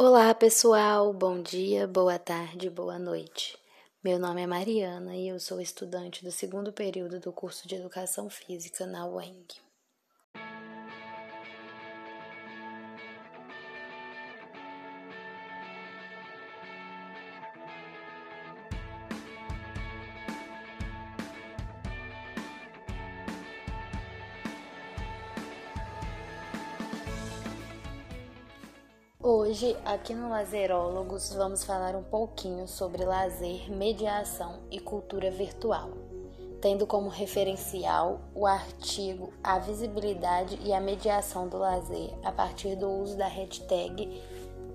Olá, pessoal. Bom dia, boa tarde, boa noite. Meu nome é Mariana e eu sou estudante do segundo período do curso de Educação Física na UENG. Hoje, aqui no Lazerólogos, vamos falar um pouquinho sobre lazer, mediação e cultura virtual, tendo como referencial o artigo A Visibilidade e a Mediação do Lazer a partir do uso da hashtag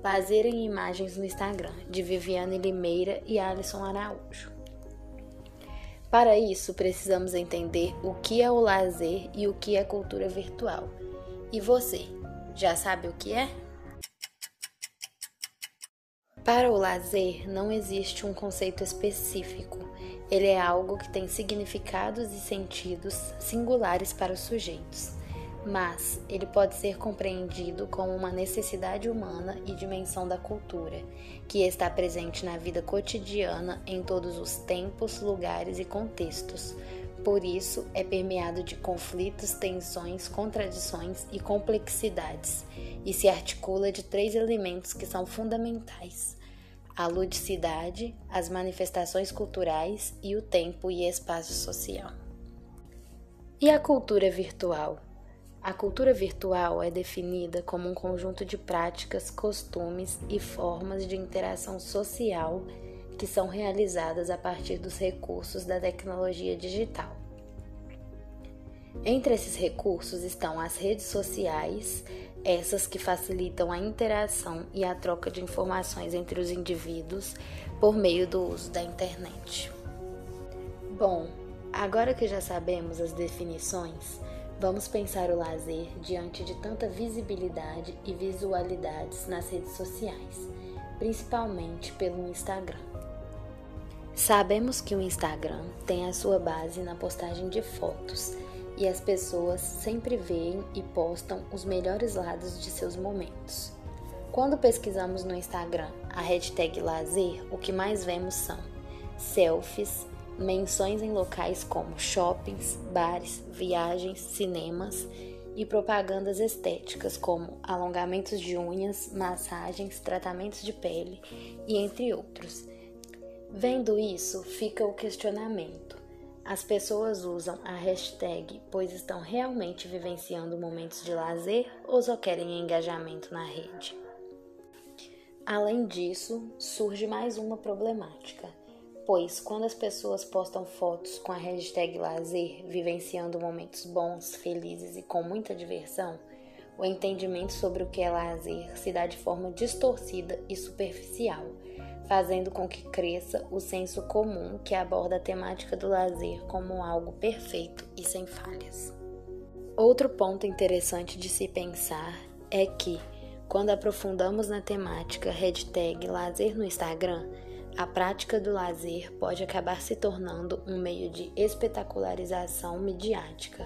Lazer em Imagens no Instagram, de Viviane Limeira e Alisson Araújo. Para isso, precisamos entender o que é o lazer e o que é cultura virtual. E você, já sabe o que é? Para o lazer, não existe um conceito específico. Ele é algo que tem significados e sentidos singulares para os sujeitos, mas ele pode ser compreendido como uma necessidade humana e dimensão da cultura, que está presente na vida cotidiana em todos os tempos, lugares e contextos, por isso, é permeado de conflitos, tensões, contradições e complexidades, e se articula de três elementos que são fundamentais: a ludicidade, as manifestações culturais e o tempo e espaço social. E a cultura virtual? A cultura virtual é definida como um conjunto de práticas, costumes e formas de interação social que são realizadas a partir dos recursos da tecnologia digital. Entre esses recursos estão as redes sociais, essas que facilitam a interação e a troca de informações entre os indivíduos por meio do uso da internet. Bom, agora que já sabemos as definições, vamos pensar o lazer diante de tanta visibilidade e visualidades nas redes sociais, principalmente pelo Instagram. Sabemos que o Instagram tem a sua base na postagem de fotos e as pessoas sempre veem e postam os melhores lados de seus momentos. Quando pesquisamos no Instagram a hashtag lazer, o que mais vemos são selfies, menções em locais como shoppings, bares, viagens, cinemas e propagandas estéticas como alongamentos de unhas, massagens, tratamentos de pele e entre outros Vendo isso, fica o questionamento. As pessoas usam a hashtag pois estão realmente vivenciando momentos de lazer ou só querem engajamento na rede? Além disso, surge mais uma problemática, pois quando as pessoas postam fotos com a hashtag lazer, vivenciando momentos bons, felizes e com muita diversão, o entendimento sobre o que é lazer se dá de forma distorcida e superficial fazendo com que cresça o senso comum que aborda a temática do lazer como algo perfeito e sem falhas. Outro ponto interessante de se pensar é que, quando aprofundamos na temática hashtag lazer no Instagram, a prática do lazer pode acabar se tornando um meio de espetacularização midiática,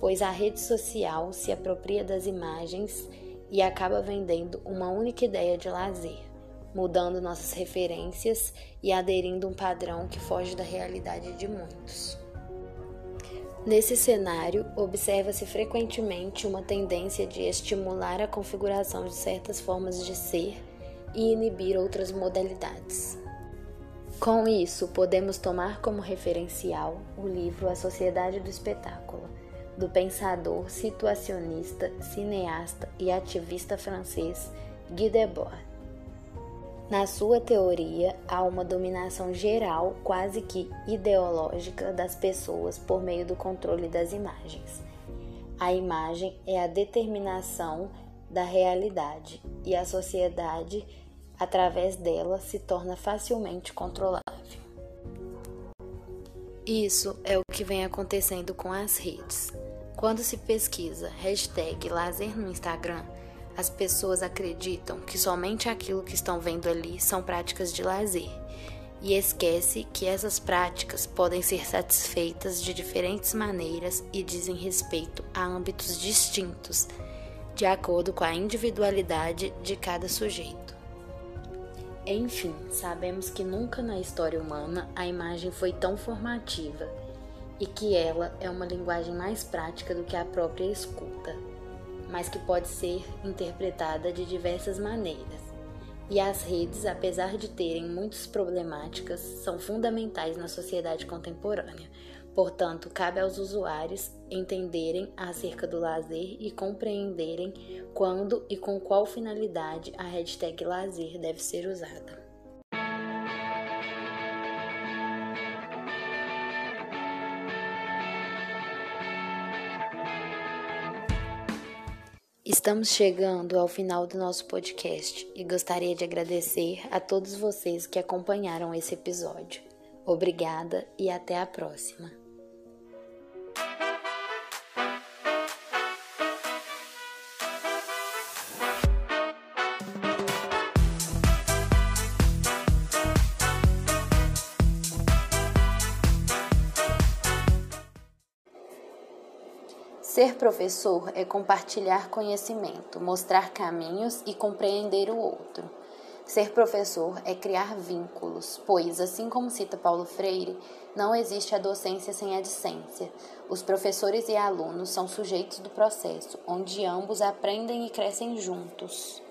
pois a rede social se apropria das imagens e acaba vendendo uma única ideia de lazer mudando nossas referências e aderindo um padrão que foge da realidade de muitos. Nesse cenário, observa-se frequentemente uma tendência de estimular a configuração de certas formas de ser e inibir outras modalidades. Com isso, podemos tomar como referencial o livro A Sociedade do Espetáculo, do pensador, situacionista, cineasta e ativista francês Guy Debord na sua teoria, há uma dominação geral, quase que ideológica, das pessoas por meio do controle das imagens. A imagem é a determinação da realidade e a sociedade, através dela, se torna facilmente controlável. Isso é o que vem acontecendo com as redes. Quando se pesquisa hashtag lazer no Instagram, as pessoas acreditam que somente aquilo que estão vendo ali são práticas de lazer e esquece que essas práticas podem ser satisfeitas de diferentes maneiras e dizem respeito a âmbitos distintos, de acordo com a individualidade de cada sujeito. Enfim, sabemos que nunca na história humana a imagem foi tão formativa e que ela é uma linguagem mais prática do que a própria escuta, mas que pode ser interpretada de diversas maneiras. E as redes, apesar de terem muitas problemáticas, são fundamentais na sociedade contemporânea. Portanto, cabe aos usuários entenderem acerca do lazer e compreenderem quando e com qual finalidade a hashtag lazer deve ser usada. Estamos chegando ao final do nosso podcast e gostaria de agradecer a todos vocês que acompanharam esse episódio. Obrigada e até a próxima. Ser professor é compartilhar conhecimento, mostrar caminhos e compreender o outro. Ser professor é criar vínculos, pois, assim como cita Paulo Freire, não existe a docência sem a discência. Os professores e alunos são sujeitos do processo, onde ambos aprendem e crescem juntos.